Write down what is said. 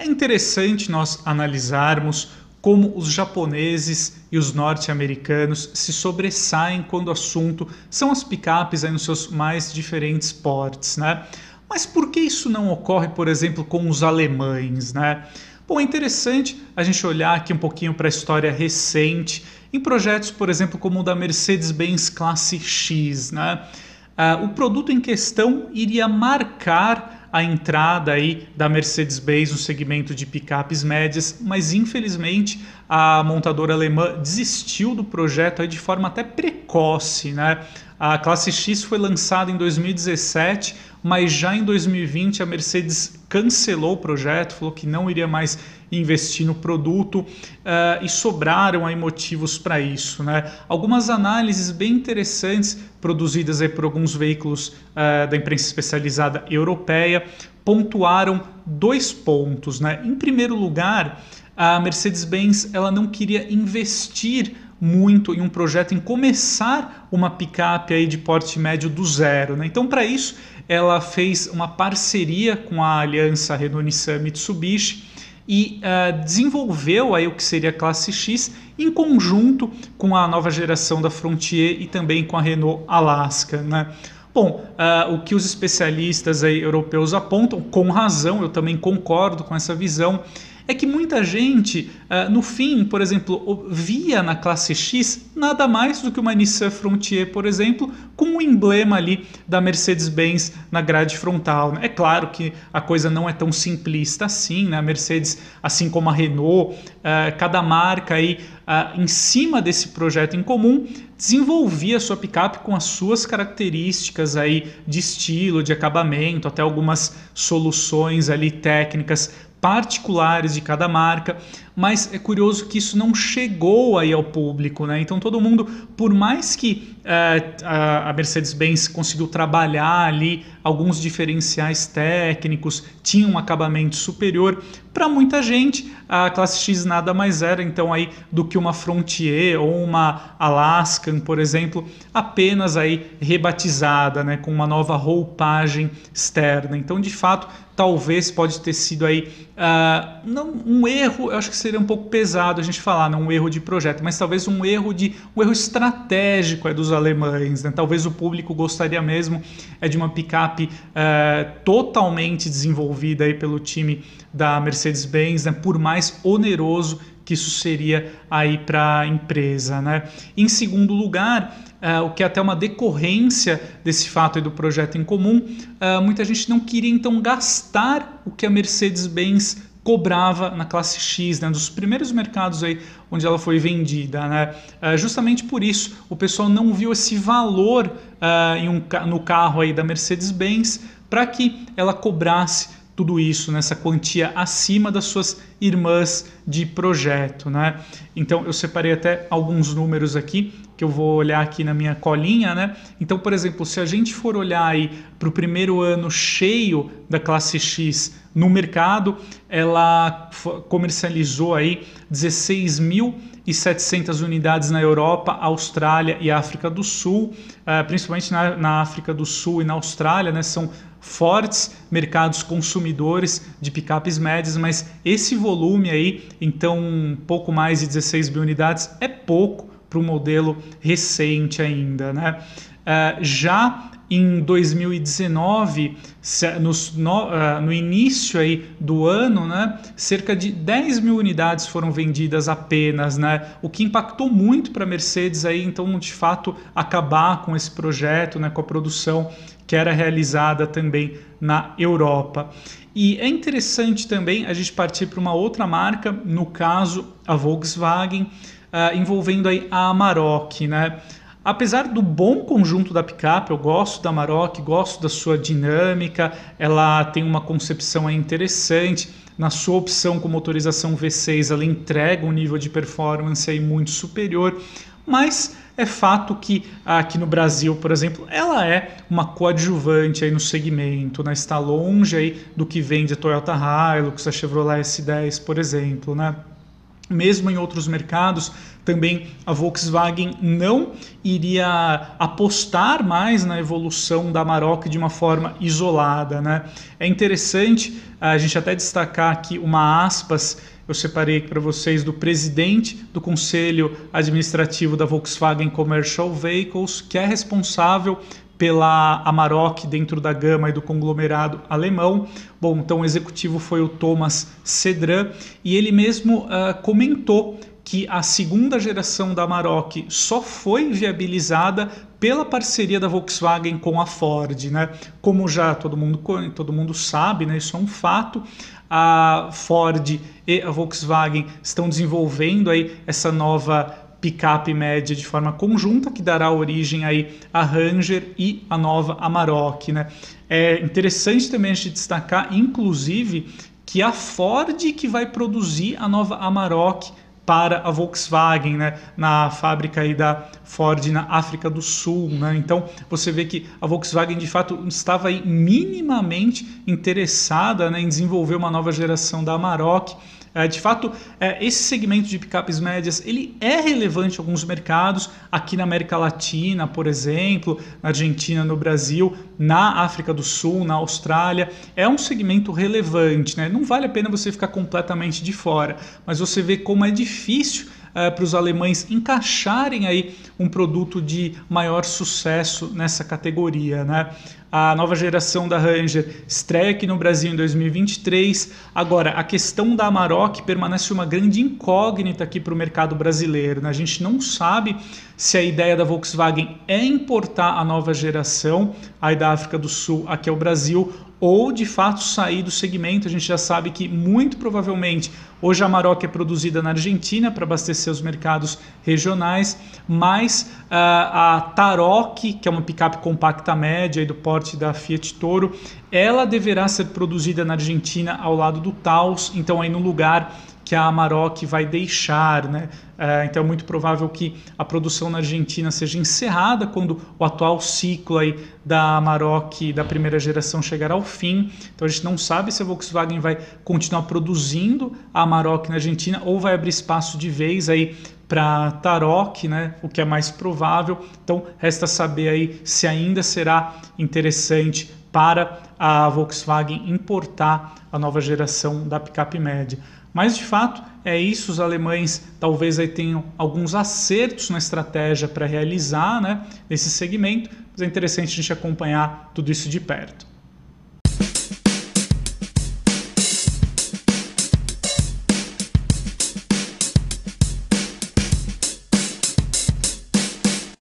é interessante nós analisarmos como os japoneses e os norte-americanos se sobressaem quando o assunto são as picapes aí nos seus mais diferentes portes, né? Mas por que isso não ocorre, por exemplo, com os alemães, né? Bom, é interessante a gente olhar aqui um pouquinho para a história recente em projetos, por exemplo, como o da Mercedes-Benz Classe X, né? Uh, o produto em questão iria marcar a entrada aí da Mercedes-Benz no segmento de picapes médias, mas infelizmente a montadora alemã desistiu do projeto de forma até precoce, né? A classe X foi lançada em 2017, mas já em 2020 a Mercedes cancelou o projeto, falou que não iria mais investir no produto uh, e sobraram aí motivos para isso. Né? Algumas análises bem interessantes produzidas aí por alguns veículos uh, da imprensa especializada europeia pontuaram dois pontos. Né? Em primeiro lugar, a Mercedes-Benz ela não queria investir muito em um projeto em começar uma picape aí de porte médio do zero. Né? Então, para isso, ela fez uma parceria com a aliança Renault-Nissan Mitsubishi e uh, desenvolveu aí o que seria a classe X em conjunto com a nova geração da Frontier e também com a Renault Alaska. Né? Bom, uh, o que os especialistas aí europeus apontam, com razão, eu também concordo com essa visão, é que muita gente, uh, no fim, por exemplo, via na classe X nada mais do que uma Nissan Frontier, por exemplo, com o emblema ali da Mercedes-Benz na grade frontal. Né? É claro que a coisa não é tão simplista assim, né? A Mercedes, assim como a Renault, uh, cada marca aí uh, em cima desse projeto em comum desenvolvia a sua picape com as suas características aí de estilo, de acabamento, até algumas soluções ali técnicas particulares de cada marca, mas é curioso que isso não chegou aí ao público, né? Então todo mundo, por mais que uh, a Mercedes-Benz conseguiu trabalhar ali alguns diferenciais técnicos, tinha um acabamento superior, para muita gente a classe X nada mais era então aí do que uma Frontier ou uma Alaskan, por exemplo, apenas aí rebatizada, né, com uma nova roupagem externa. Então, de fato, talvez pode ter sido aí uh, não um erro, eu acho que seria um pouco pesado a gente falar, não um erro de projeto, mas talvez um erro de um erro estratégico é dos alemães, né? Talvez o público gostaria mesmo é de uma picape uh, totalmente desenvolvida aí pelo time da Mercedes-Benz, né? Por mais oneroso que isso seria aí para a empresa, né? Em segundo lugar, uh, o que é até uma decorrência desse fato do projeto em comum, uh, muita gente não queria então gastar o que a Mercedes-Benz cobrava na classe X, né, dos primeiros mercados aí onde ela foi vendida. Né? Uh, justamente por isso o pessoal não viu esse valor uh, um, no carro aí da Mercedes-Benz para que ela cobrasse tudo isso nessa quantia acima das suas irmãs de projeto, né? Então eu separei até alguns números aqui que eu vou olhar aqui na minha colinha, né? Então, por exemplo, se a gente for olhar aí para o primeiro ano cheio da classe X no mercado, ela comercializou aí 16.700 unidades na Europa, Austrália e África do Sul, uh, principalmente na, na, África do Sul e na Austrália, né? São fortes mercados consumidores de picapes médias, mas esse volume aí, então um pouco mais de 16 mil unidades, é pouco para o modelo recente ainda, né? Uh, já em 2019, no, no, uh, no, início aí do ano, né, cerca de 10 mil unidades foram vendidas apenas, né, o que impactou muito para a Mercedes aí, então de fato acabar com esse projeto, né, com a produção que era realizada também na Europa. E é interessante também a gente partir para uma outra marca, no caso a Volkswagen, uh, envolvendo aí a Amarok, né? Apesar do bom conjunto da picape, eu gosto da Amarok, gosto da sua dinâmica, ela tem uma concepção interessante. Na sua opção com motorização V6, ela entrega um nível de performance aí muito superior, mas é fato que aqui no Brasil, por exemplo, ela é uma coadjuvante aí no segmento, né? está longe aí do que vende a Toyota Hilux, a Chevrolet S10, por exemplo, né? Mesmo em outros mercados, também a Volkswagen não iria apostar mais na evolução da Maroc de uma forma isolada. Né? É interessante a gente até destacar aqui uma aspas eu separei para vocês do presidente do Conselho Administrativo da Volkswagen Commercial Vehicles, que é responsável pela Amarok dentro da gama e do conglomerado alemão. Bom, então o executivo foi o Thomas Cedran e ele mesmo uh, comentou que a segunda geração da Amarok só foi viabilizada pela parceria da Volkswagen com a Ford, né? Como já todo mundo, todo mundo sabe, né? Isso é um fato. A Ford e a Volkswagen estão desenvolvendo aí essa nova picape média de forma conjunta, que dará origem aí a Ranger e a nova Amarok. Né? É interessante também a gente destacar, inclusive, que a Ford que vai produzir a nova Amarok para a Volkswagen, né, na fábrica aí da Ford na África do Sul, né? Então você vê que a Volkswagen de fato estava aí minimamente interessada né, em desenvolver uma nova geração da Amarok de fato, é, esse segmento de picapes médias ele é relevante em alguns mercados, aqui na América Latina, por exemplo, na Argentina, no Brasil, na África do Sul, na Austrália. É um segmento relevante, né? não vale a pena você ficar completamente de fora, mas você vê como é difícil uh, para os alemães encaixarem aí um produto de maior sucesso nessa categoria. Né? A nova geração da Ranger estreia aqui no Brasil em 2023. Agora, a questão da Amarok permanece uma grande incógnita aqui para o mercado brasileiro. Né? A gente não sabe se a ideia da Volkswagen é importar a nova geração aí da África do Sul aqui ao Brasil ou de fato sair do segmento. A gente já sabe que muito provavelmente hoje a Amarok é produzida na Argentina para abastecer os mercados regionais, mas uh, a Tarok, que é uma picape compacta média do da Fiat Toro, ela deverá ser produzida na Argentina ao lado do Taos, então aí no lugar que a Amarok vai deixar. Né? É, então é muito provável que a produção na Argentina seja encerrada quando o atual ciclo aí da Amarok da primeira geração chegar ao fim. Então a gente não sabe se a Volkswagen vai continuar produzindo a Amarok na Argentina ou vai abrir espaço de vez aí para Tarok, né, o que é mais provável. Então resta saber aí se ainda será interessante para a Volkswagen importar a nova geração da picape média. Mas de fato é isso, os alemães talvez aí tenham alguns acertos na estratégia para realizar né, nesse segmento, mas é interessante a gente acompanhar tudo isso de perto.